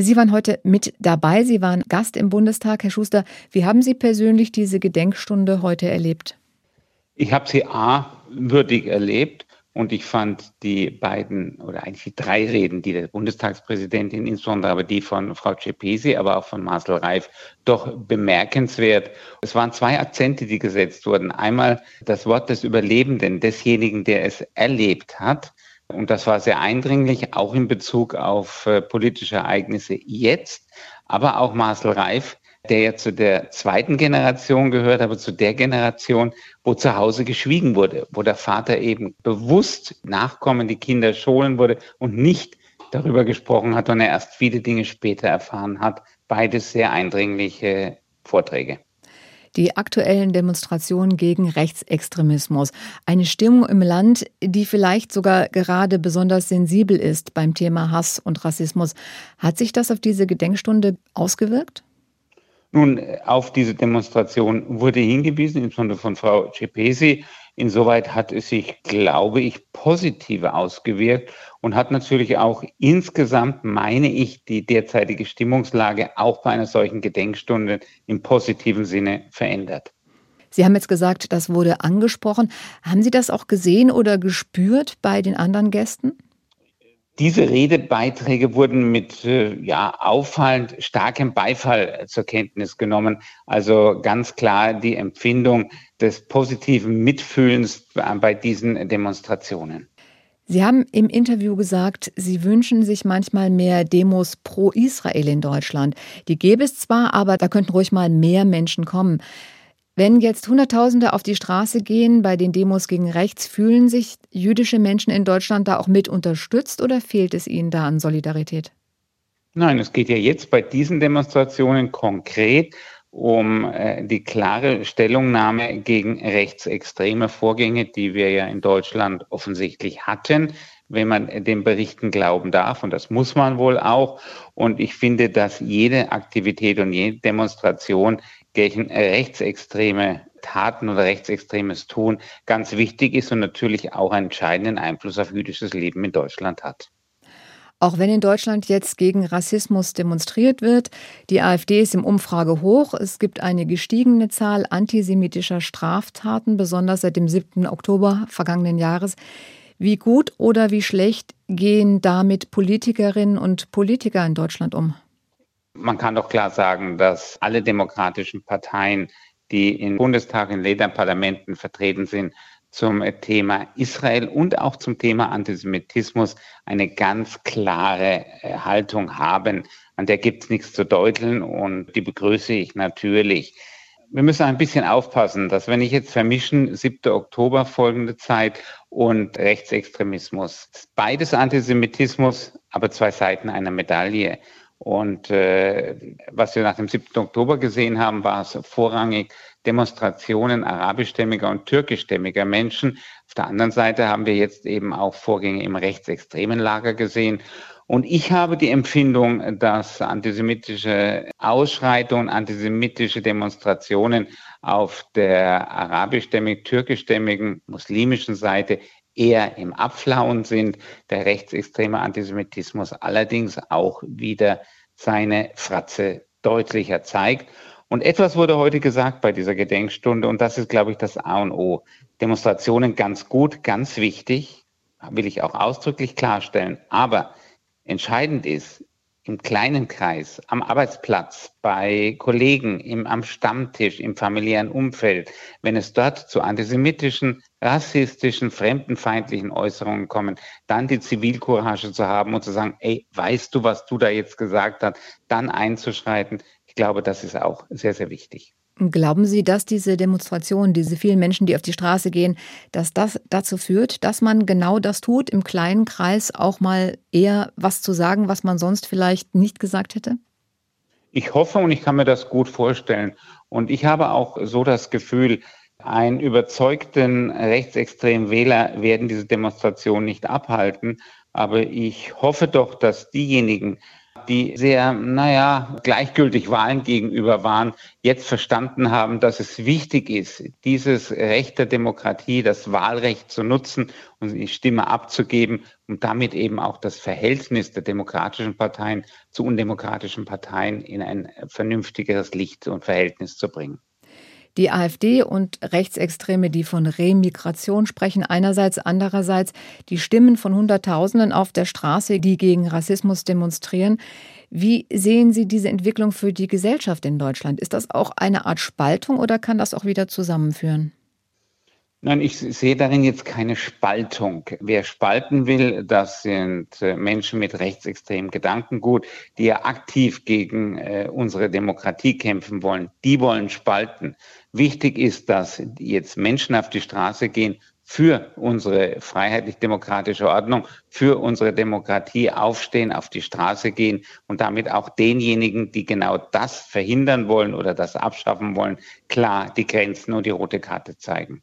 Sie waren heute mit dabei. Sie waren Gast im Bundestag. Herr Schuster, wie haben Sie persönlich diese Gedenkstunde heute erlebt? Ich habe sie A würdig erlebt und ich fand die beiden oder eigentlich die drei Reden, die der Bundestagspräsidentin, insbesondere aber die von Frau Cepesi, aber auch von Marcel Reif, doch bemerkenswert. Es waren zwei Akzente, die gesetzt wurden. Einmal das Wort des Überlebenden, desjenigen, der es erlebt hat. Und das war sehr eindringlich, auch in Bezug auf äh, politische Ereignisse jetzt. Aber auch Marcel Reif, der ja zu der zweiten Generation gehört, aber zu der Generation, wo zu Hause geschwiegen wurde, wo der Vater eben bewusst Nachkommen, die Kinder scholen wurde und nicht darüber gesprochen hat und er erst viele Dinge später erfahren hat. Beides sehr eindringliche Vorträge die aktuellen Demonstrationen gegen Rechtsextremismus. Eine Stimmung im Land, die vielleicht sogar gerade besonders sensibel ist beim Thema Hass und Rassismus. Hat sich das auf diese Gedenkstunde ausgewirkt? Nun, auf diese Demonstration wurde hingewiesen, insbesondere von Frau Cepesi. Insoweit hat es sich, glaube ich, positiv ausgewirkt und hat natürlich auch insgesamt, meine ich, die derzeitige Stimmungslage auch bei einer solchen Gedenkstunde im positiven Sinne verändert. Sie haben jetzt gesagt, das wurde angesprochen. Haben Sie das auch gesehen oder gespürt bei den anderen Gästen? Diese Redebeiträge wurden mit äh, ja, auffallend starkem Beifall zur Kenntnis genommen. Also ganz klar die Empfindung des positiven Mitfühlens bei diesen Demonstrationen. Sie haben im Interview gesagt, Sie wünschen sich manchmal mehr Demos pro Israel in Deutschland. Die gäbe es zwar, aber da könnten ruhig mal mehr Menschen kommen. Wenn jetzt Hunderttausende auf die Straße gehen bei den Demos gegen rechts, fühlen sich jüdische Menschen in Deutschland da auch mit unterstützt oder fehlt es ihnen da an Solidarität? Nein, es geht ja jetzt bei diesen Demonstrationen konkret um äh, die klare Stellungnahme gegen rechtsextreme Vorgänge, die wir ja in Deutschland offensichtlich hatten, wenn man den Berichten glauben darf. Und das muss man wohl auch. Und ich finde, dass jede Aktivität und jede Demonstration rechtsextreme Taten oder rechtsextremes Tun ganz wichtig ist und natürlich auch einen entscheidenden Einfluss auf jüdisches Leben in Deutschland hat. Auch wenn in Deutschland jetzt gegen Rassismus demonstriert wird, die AfD ist im Umfrage hoch. Es gibt eine gestiegene Zahl antisemitischer Straftaten, besonders seit dem 7. Oktober vergangenen Jahres. Wie gut oder wie schlecht gehen damit Politikerinnen und Politiker in Deutschland um? Man kann doch klar sagen, dass alle demokratischen Parteien, die im Bundestag, in Lederparlamenten vertreten sind, zum Thema Israel und auch zum Thema Antisemitismus eine ganz klare äh, Haltung haben. An der gibt es nichts zu deuteln und die begrüße ich natürlich. Wir müssen ein bisschen aufpassen, dass wenn ich jetzt vermischen 7. Oktober folgende Zeit und Rechtsextremismus, beides Antisemitismus, aber zwei Seiten einer Medaille. Und äh, was wir nach dem 7. Oktober gesehen haben, war es vorrangig Demonstrationen arabischstämmiger und türkischstämmiger Menschen. Auf der anderen Seite haben wir jetzt eben auch Vorgänge im rechtsextremen Lager gesehen. Und ich habe die Empfindung, dass antisemitische Ausschreitungen, antisemitische Demonstrationen auf der arabischstämmigen, türkischstämmigen, muslimischen Seite eher im Abflauen sind, der rechtsextreme Antisemitismus allerdings auch wieder seine Fratze deutlicher zeigt. Und etwas wurde heute gesagt bei dieser Gedenkstunde und das ist, glaube ich, das A und O. Demonstrationen ganz gut, ganz wichtig, will ich auch ausdrücklich klarstellen. Aber entscheidend ist, im kleinen Kreis, am Arbeitsplatz, bei Kollegen, im, am Stammtisch, im familiären Umfeld, wenn es dort zu antisemitischen, rassistischen, fremdenfeindlichen Äußerungen kommen, dann die Zivilcourage zu haben und zu sagen, ey, weißt du, was du da jetzt gesagt hast, dann einzuschreiten. Ich glaube, das ist auch sehr, sehr wichtig. Glauben Sie, dass diese Demonstrationen, diese vielen Menschen, die auf die Straße gehen, dass das dazu führt, dass man genau das tut, im kleinen Kreis auch mal eher was zu sagen, was man sonst vielleicht nicht gesagt hätte? Ich hoffe und ich kann mir das gut vorstellen. Und ich habe auch so das Gefühl, einen überzeugten rechtsextremen Wähler werden diese Demonstration nicht abhalten. Aber ich hoffe doch, dass diejenigen, die sehr, naja, gleichgültig Wahlen gegenüber waren, jetzt verstanden haben, dass es wichtig ist, dieses Recht der Demokratie, das Wahlrecht zu nutzen und die Stimme abzugeben und damit eben auch das Verhältnis der demokratischen Parteien zu undemokratischen Parteien in ein vernünftigeres Licht und Verhältnis zu bringen. Die AfD und Rechtsextreme, die von Remigration sprechen, einerseits, andererseits die Stimmen von Hunderttausenden auf der Straße, die gegen Rassismus demonstrieren. Wie sehen Sie diese Entwicklung für die Gesellschaft in Deutschland? Ist das auch eine Art Spaltung oder kann das auch wieder zusammenführen? Nein, ich sehe darin jetzt keine Spaltung. Wer spalten will, das sind äh, Menschen mit rechtsextremem Gedankengut, die ja aktiv gegen äh, unsere Demokratie kämpfen wollen. Die wollen spalten. Wichtig ist, dass jetzt Menschen auf die Straße gehen für unsere freiheitlich-demokratische Ordnung, für unsere Demokratie aufstehen, auf die Straße gehen und damit auch denjenigen, die genau das verhindern wollen oder das abschaffen wollen, klar die Grenzen und die rote Karte zeigen.